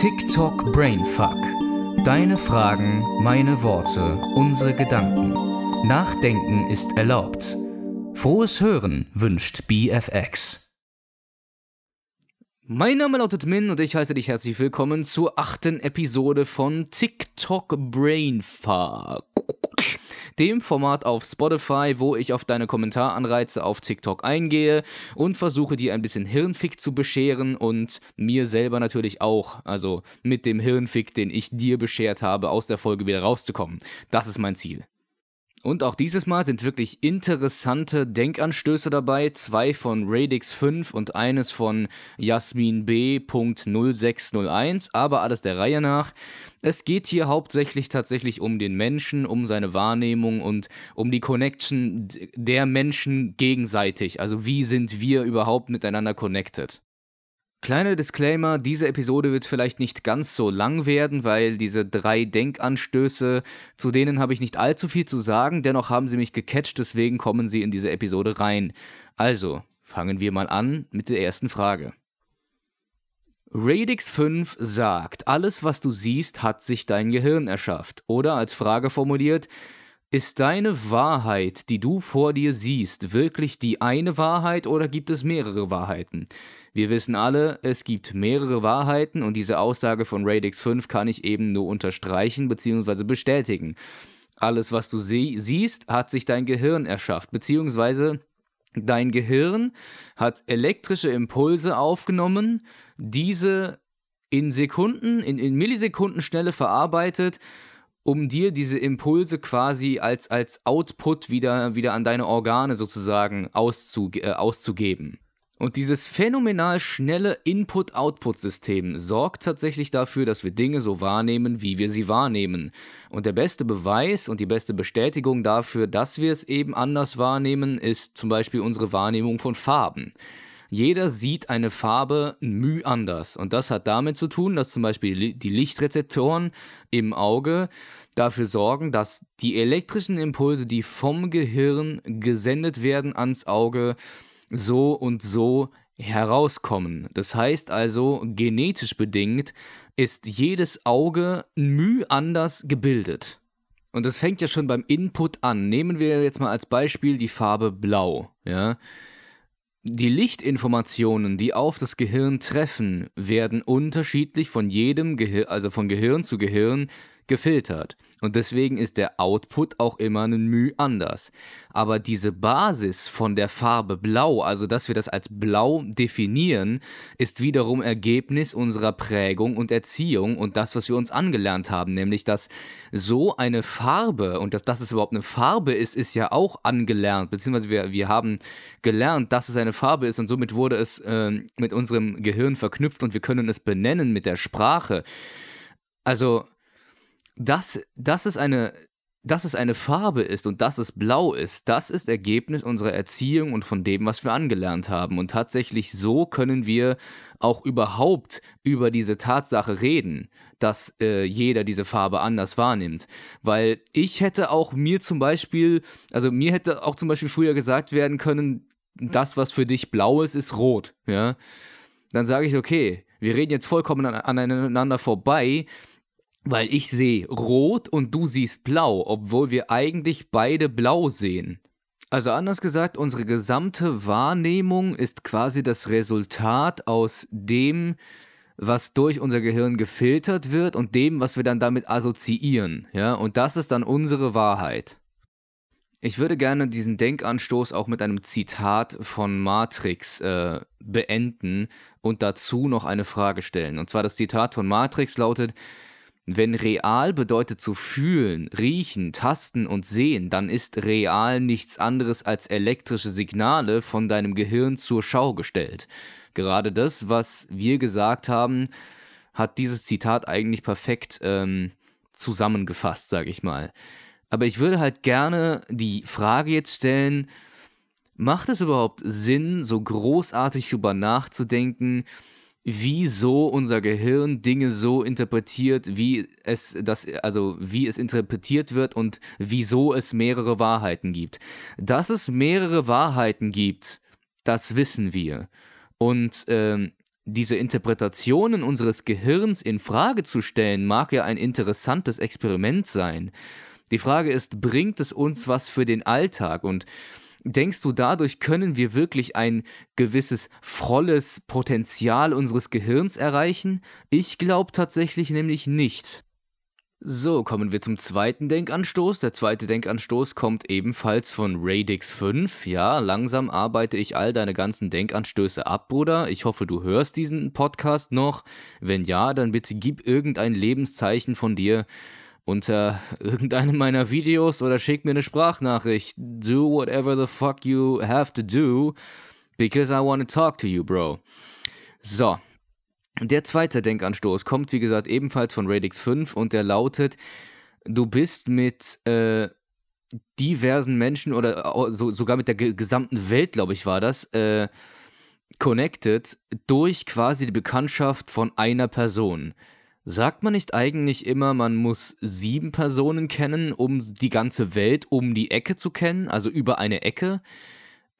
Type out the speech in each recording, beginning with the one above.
TikTok Brainfuck. Deine Fragen, meine Worte, unsere Gedanken. Nachdenken ist erlaubt. Frohes Hören wünscht BFX. Mein Name lautet Min und ich heiße dich herzlich willkommen zur achten Episode von TikTok Brainfuck dem Format auf Spotify, wo ich auf deine Kommentaranreize auf TikTok eingehe und versuche dir ein bisschen Hirnfick zu bescheren und mir selber natürlich auch, also mit dem Hirnfick, den ich dir beschert habe, aus der Folge wieder rauszukommen. Das ist mein Ziel. Und auch dieses Mal sind wirklich interessante Denkanstöße dabei. Zwei von Radix 5 und eines von Jasmin B.0601, aber alles der Reihe nach. Es geht hier hauptsächlich tatsächlich um den Menschen, um seine Wahrnehmung und um die Connection der Menschen gegenseitig. Also wie sind wir überhaupt miteinander connected? Kleiner Disclaimer, diese Episode wird vielleicht nicht ganz so lang werden, weil diese drei Denkanstöße, zu denen habe ich nicht allzu viel zu sagen, dennoch haben sie mich gecatcht, deswegen kommen sie in diese Episode rein. Also, fangen wir mal an mit der ersten Frage. Radix 5 sagt, alles was du siehst, hat sich dein Gehirn erschafft. Oder als Frage formuliert, ist deine Wahrheit, die du vor dir siehst, wirklich die eine Wahrheit oder gibt es mehrere Wahrheiten? Wir wissen alle, es gibt mehrere Wahrheiten und diese Aussage von Radix 5 kann ich eben nur unterstreichen bzw. bestätigen. Alles, was du sie siehst, hat sich dein Gehirn erschafft, beziehungsweise dein Gehirn hat elektrische Impulse aufgenommen, diese in Sekunden, in, in Millisekundenschnelle verarbeitet, um dir diese Impulse quasi als, als Output wieder, wieder an deine Organe sozusagen auszuge äh, auszugeben. Und dieses phänomenal schnelle Input-Output-System sorgt tatsächlich dafür, dass wir Dinge so wahrnehmen, wie wir sie wahrnehmen. Und der beste Beweis und die beste Bestätigung dafür, dass wir es eben anders wahrnehmen, ist zum Beispiel unsere Wahrnehmung von Farben. Jeder sieht eine Farbe müh anders. Und das hat damit zu tun, dass zum Beispiel die Lichtrezeptoren im Auge dafür sorgen, dass die elektrischen Impulse, die vom Gehirn gesendet werden ans Auge, so und so herauskommen. Das heißt also, genetisch bedingt ist jedes Auge müh anders gebildet. Und das fängt ja schon beim Input an. Nehmen wir jetzt mal als Beispiel die Farbe Blau. Ja? Die Lichtinformationen, die auf das Gehirn treffen, werden unterschiedlich von jedem Gehirn, also von Gehirn zu Gehirn gefiltert. Und deswegen ist der Output auch immer ein Mühe anders. Aber diese Basis von der Farbe Blau, also dass wir das als Blau definieren, ist wiederum Ergebnis unserer Prägung und Erziehung und das, was wir uns angelernt haben. Nämlich, dass so eine Farbe und dass, dass es überhaupt eine Farbe ist, ist ja auch angelernt. Beziehungsweise wir, wir haben gelernt, dass es eine Farbe ist und somit wurde es äh, mit unserem Gehirn verknüpft und wir können es benennen mit der Sprache. Also dass, dass, es eine, dass es eine Farbe ist und dass es blau ist, das ist Ergebnis unserer Erziehung und von dem, was wir angelernt haben. Und tatsächlich so können wir auch überhaupt über diese Tatsache reden, dass äh, jeder diese Farbe anders wahrnimmt. Weil ich hätte auch mir zum Beispiel, also mir hätte auch zum Beispiel früher gesagt werden können, das, was für dich blau ist, ist rot. Ja? Dann sage ich, okay, wir reden jetzt vollkommen aneinander vorbei, weil ich sehe rot und du siehst blau, obwohl wir eigentlich beide blau sehen. Also anders gesagt, unsere gesamte Wahrnehmung ist quasi das Resultat aus dem, was durch unser Gehirn gefiltert wird und dem, was wir dann damit assoziieren. Ja? Und das ist dann unsere Wahrheit. Ich würde gerne diesen Denkanstoß auch mit einem Zitat von Matrix äh, beenden und dazu noch eine Frage stellen. Und zwar das Zitat von Matrix lautet, wenn real bedeutet zu fühlen, riechen, tasten und sehen, dann ist real nichts anderes als elektrische Signale von deinem Gehirn zur Schau gestellt. Gerade das, was wir gesagt haben, hat dieses Zitat eigentlich perfekt ähm, zusammengefasst, sage ich mal. Aber ich würde halt gerne die Frage jetzt stellen, macht es überhaupt Sinn, so großartig darüber nachzudenken, wieso unser Gehirn Dinge so interpretiert, wie es das, also wie es interpretiert wird und wieso es mehrere Wahrheiten gibt. Dass es mehrere Wahrheiten gibt, das wissen wir. Und ähm, diese Interpretationen unseres Gehirns in Frage zu stellen, mag ja ein interessantes Experiment sein. Die Frage ist, bringt es uns was für den Alltag? Und denkst du, dadurch können wir wirklich ein gewisses volles Potenzial unseres Gehirns erreichen? Ich glaube tatsächlich nämlich nicht. So, kommen wir zum zweiten Denkanstoß. Der zweite Denkanstoß kommt ebenfalls von Radix 5. Ja, langsam arbeite ich all deine ganzen Denkanstöße ab, Bruder. Ich hoffe, du hörst diesen Podcast noch. Wenn ja, dann bitte gib irgendein Lebenszeichen von dir unter irgendeinem meiner Videos oder schick mir eine Sprachnachricht. Do whatever the fuck you have to do, because I want to talk to you, bro. So, der zweite Denkanstoß kommt, wie gesagt, ebenfalls von Radix 5 und der lautet, du bist mit äh, diversen Menschen oder so, sogar mit der gesamten Welt, glaube ich, war das, äh, connected durch quasi die Bekanntschaft von einer Person. Sagt man nicht eigentlich immer, man muss sieben Personen kennen, um die ganze Welt um die Ecke zu kennen, also über eine Ecke?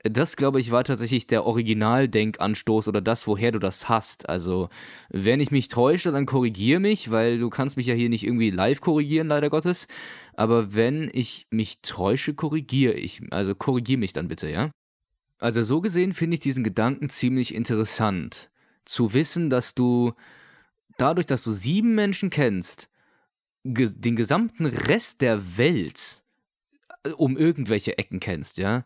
Das, glaube ich, war tatsächlich der Originaldenkanstoß oder das, woher du das hast. Also, wenn ich mich täusche, dann korrigier mich, weil du kannst mich ja hier nicht irgendwie live korrigieren, leider Gottes. Aber wenn ich mich täusche, korrigiere ich. Also korrigier mich dann bitte, ja? Also so gesehen finde ich diesen Gedanken ziemlich interessant. Zu wissen, dass du dadurch, dass du sieben Menschen kennst, ge den gesamten Rest der Welt äh, um irgendwelche Ecken kennst, ja?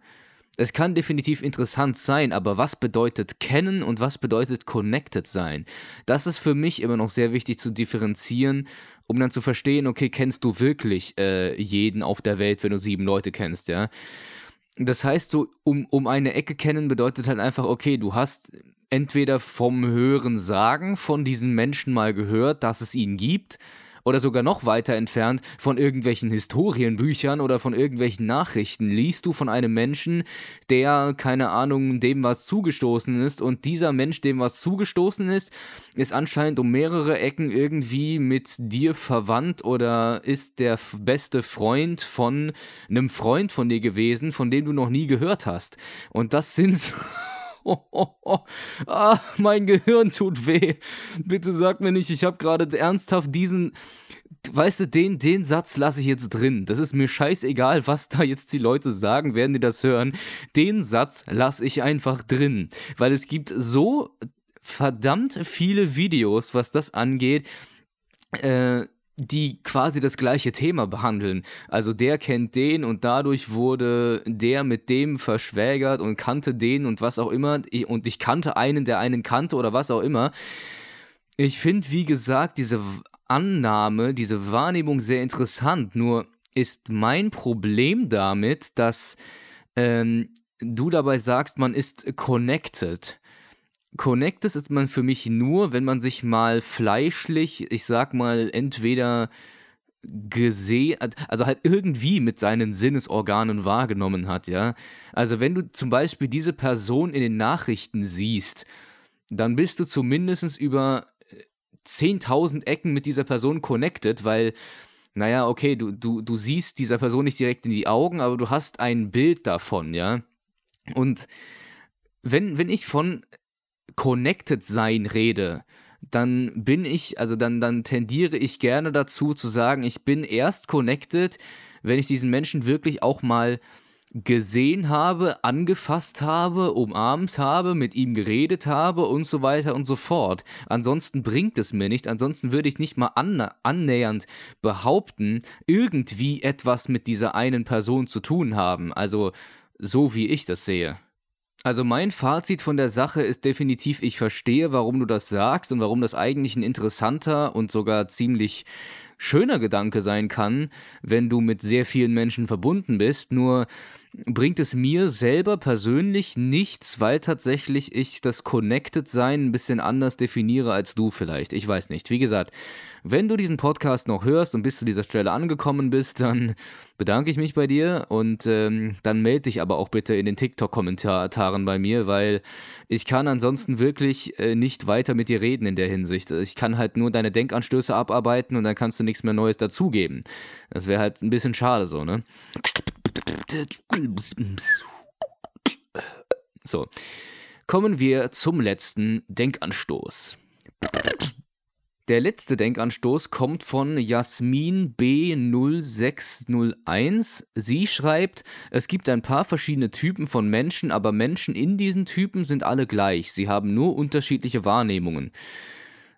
es kann definitiv interessant sein, aber was bedeutet kennen und was bedeutet connected sein? Das ist für mich immer noch sehr wichtig zu differenzieren, um dann zu verstehen, okay, kennst du wirklich äh, jeden auf der Welt, wenn du sieben Leute kennst, ja? Das heißt, so um, um eine Ecke kennen bedeutet halt einfach, okay, du hast entweder vom Hören sagen von diesen Menschen mal gehört, dass es ihn gibt, oder sogar noch weiter entfernt von irgendwelchen Historienbüchern oder von irgendwelchen Nachrichten liest du von einem Menschen, der, keine Ahnung, dem was zugestoßen ist und dieser Mensch, dem was zugestoßen ist, ist anscheinend um mehrere Ecken irgendwie mit dir verwandt oder ist der beste Freund von einem Freund von dir gewesen, von dem du noch nie gehört hast. Und das sind so. Ah, mein Gehirn tut weh. Bitte sag mir nicht, ich habe gerade ernsthaft diesen, weißt du, den, den Satz lasse ich jetzt drin. Das ist mir scheißegal, was da jetzt die Leute sagen, werden die das hören. Den Satz lasse ich einfach drin, weil es gibt so verdammt viele Videos, was das angeht. Äh, die quasi das gleiche Thema behandeln. Also der kennt den und dadurch wurde der mit dem verschwägert und kannte den und was auch immer. Und ich kannte einen, der einen kannte oder was auch immer. Ich finde, wie gesagt, diese Annahme, diese Wahrnehmung sehr interessant. Nur ist mein Problem damit, dass ähm, du dabei sagst, man ist connected. Connected ist man für mich nur, wenn man sich mal fleischlich, ich sag mal, entweder gesehen, also halt irgendwie mit seinen Sinnesorganen wahrgenommen hat, ja. Also wenn du zum Beispiel diese Person in den Nachrichten siehst, dann bist du zumindest über 10.000 Ecken mit dieser Person connected, weil, naja, okay, du, du, du siehst dieser Person nicht direkt in die Augen, aber du hast ein Bild davon, ja. Und wenn, wenn ich von Connected Sein rede, dann bin ich, also dann, dann tendiere ich gerne dazu zu sagen, ich bin erst connected, wenn ich diesen Menschen wirklich auch mal gesehen habe, angefasst habe, umarmt habe, mit ihm geredet habe und so weiter und so fort. Ansonsten bringt es mir nicht, ansonsten würde ich nicht mal annähernd behaupten, irgendwie etwas mit dieser einen Person zu tun haben. Also so wie ich das sehe. Also mein Fazit von der Sache ist definitiv, ich verstehe, warum du das sagst und warum das eigentlich ein interessanter und sogar ziemlich schöner Gedanke sein kann, wenn du mit sehr vielen Menschen verbunden bist. Nur bringt es mir selber persönlich nichts, weil tatsächlich ich das Connected-Sein ein bisschen anders definiere als du vielleicht. Ich weiß nicht. Wie gesagt, wenn du diesen Podcast noch hörst und bis zu dieser Stelle angekommen bist, dann bedanke ich mich bei dir und ähm, dann melde dich aber auch bitte in den TikTok-Kommentaren bei mir, weil ich kann ansonsten wirklich äh, nicht weiter mit dir reden in der Hinsicht. Ich kann halt nur deine Denkanstöße abarbeiten und dann kannst du nichts mehr Neues dazugeben. Das wäre halt ein bisschen schade so, ne? So. kommen wir zum letzten Denkanstoß. Der letzte Denkanstoß kommt von Jasmin B0601. Sie schreibt, es gibt ein paar verschiedene Typen von Menschen, aber Menschen in diesen Typen sind alle gleich. Sie haben nur unterschiedliche Wahrnehmungen.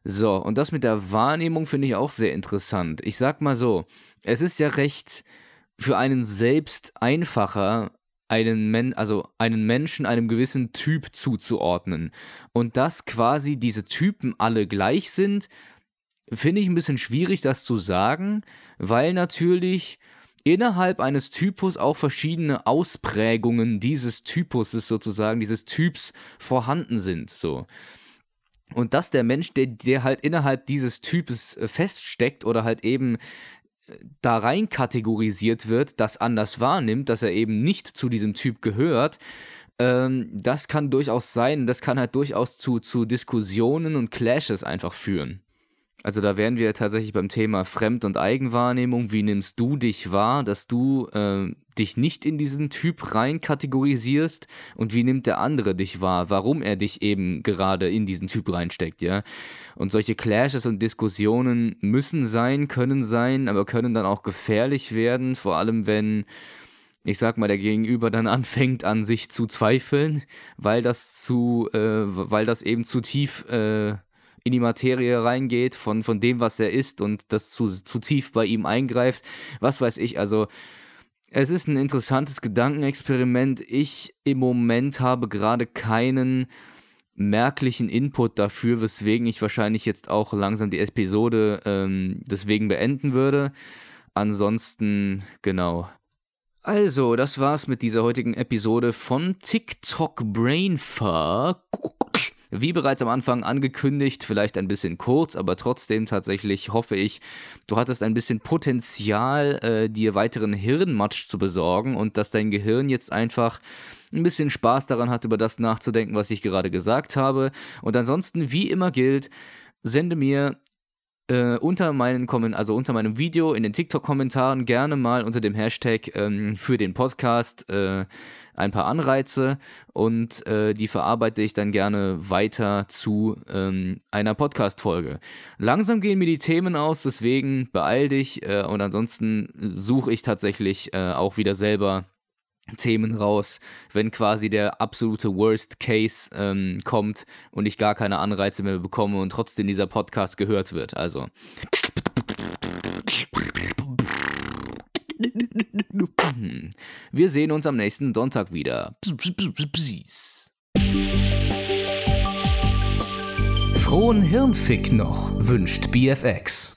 So, und das mit der Wahrnehmung finde ich auch sehr interessant. Ich sag mal so, es ist ja recht für einen selbst einfacher, einen, Men also einen Menschen einem gewissen Typ zuzuordnen. Und dass quasi diese Typen alle gleich sind, finde ich ein bisschen schwierig, das zu sagen, weil natürlich innerhalb eines Typus auch verschiedene Ausprägungen dieses Typuses sozusagen, dieses Typs vorhanden sind. So. Und dass der Mensch, der, der halt innerhalb dieses Types äh, feststeckt oder halt eben da rein kategorisiert wird, das anders wahrnimmt, dass er eben nicht zu diesem Typ gehört, ähm, das kann durchaus sein, das kann halt durchaus zu, zu Diskussionen und Clashes einfach führen. Also da wären wir tatsächlich beim Thema Fremd- und Eigenwahrnehmung. Wie nimmst du dich wahr, dass du äh, dich nicht in diesen Typ rein kategorisierst und wie nimmt der andere dich wahr, warum er dich eben gerade in diesen Typ reinsteckt, ja? Und solche Clashes und Diskussionen müssen sein, können sein, aber können dann auch gefährlich werden, vor allem wenn ich sag mal, der Gegenüber dann anfängt an sich zu zweifeln, weil das zu, äh, weil das eben zu tief äh, in die Materie reingeht von, von dem, was er ist und das zu, zu tief bei ihm eingreift. Was weiß ich, also es ist ein interessantes Gedankenexperiment. Ich im Moment habe gerade keinen merklichen Input dafür, weswegen ich wahrscheinlich jetzt auch langsam die Episode ähm, deswegen beenden würde. Ansonsten, genau. Also, das war's mit dieser heutigen Episode von TikTok Brainfuck. Wie bereits am Anfang angekündigt, vielleicht ein bisschen kurz, aber trotzdem tatsächlich hoffe ich, du hattest ein bisschen Potenzial, äh, dir weiteren Hirnmatsch zu besorgen und dass dein Gehirn jetzt einfach ein bisschen Spaß daran hat, über das nachzudenken, was ich gerade gesagt habe. Und ansonsten, wie immer gilt, sende mir äh, unter meinen Kommen also unter meinem Video in den TikTok-Kommentaren gerne mal unter dem Hashtag ähm, für den Podcast äh, ein paar Anreize und äh, die verarbeite ich dann gerne weiter zu ähm, einer Podcast-Folge. Langsam gehen mir die Themen aus, deswegen beeil dich äh, und ansonsten suche ich tatsächlich äh, auch wieder selber Themen raus, wenn quasi der absolute Worst Case ähm, kommt und ich gar keine Anreize mehr bekomme und trotzdem dieser Podcast gehört wird. Also. Wir sehen uns am nächsten Sonntag wieder. Frohen Hirnfick noch, wünscht BFX.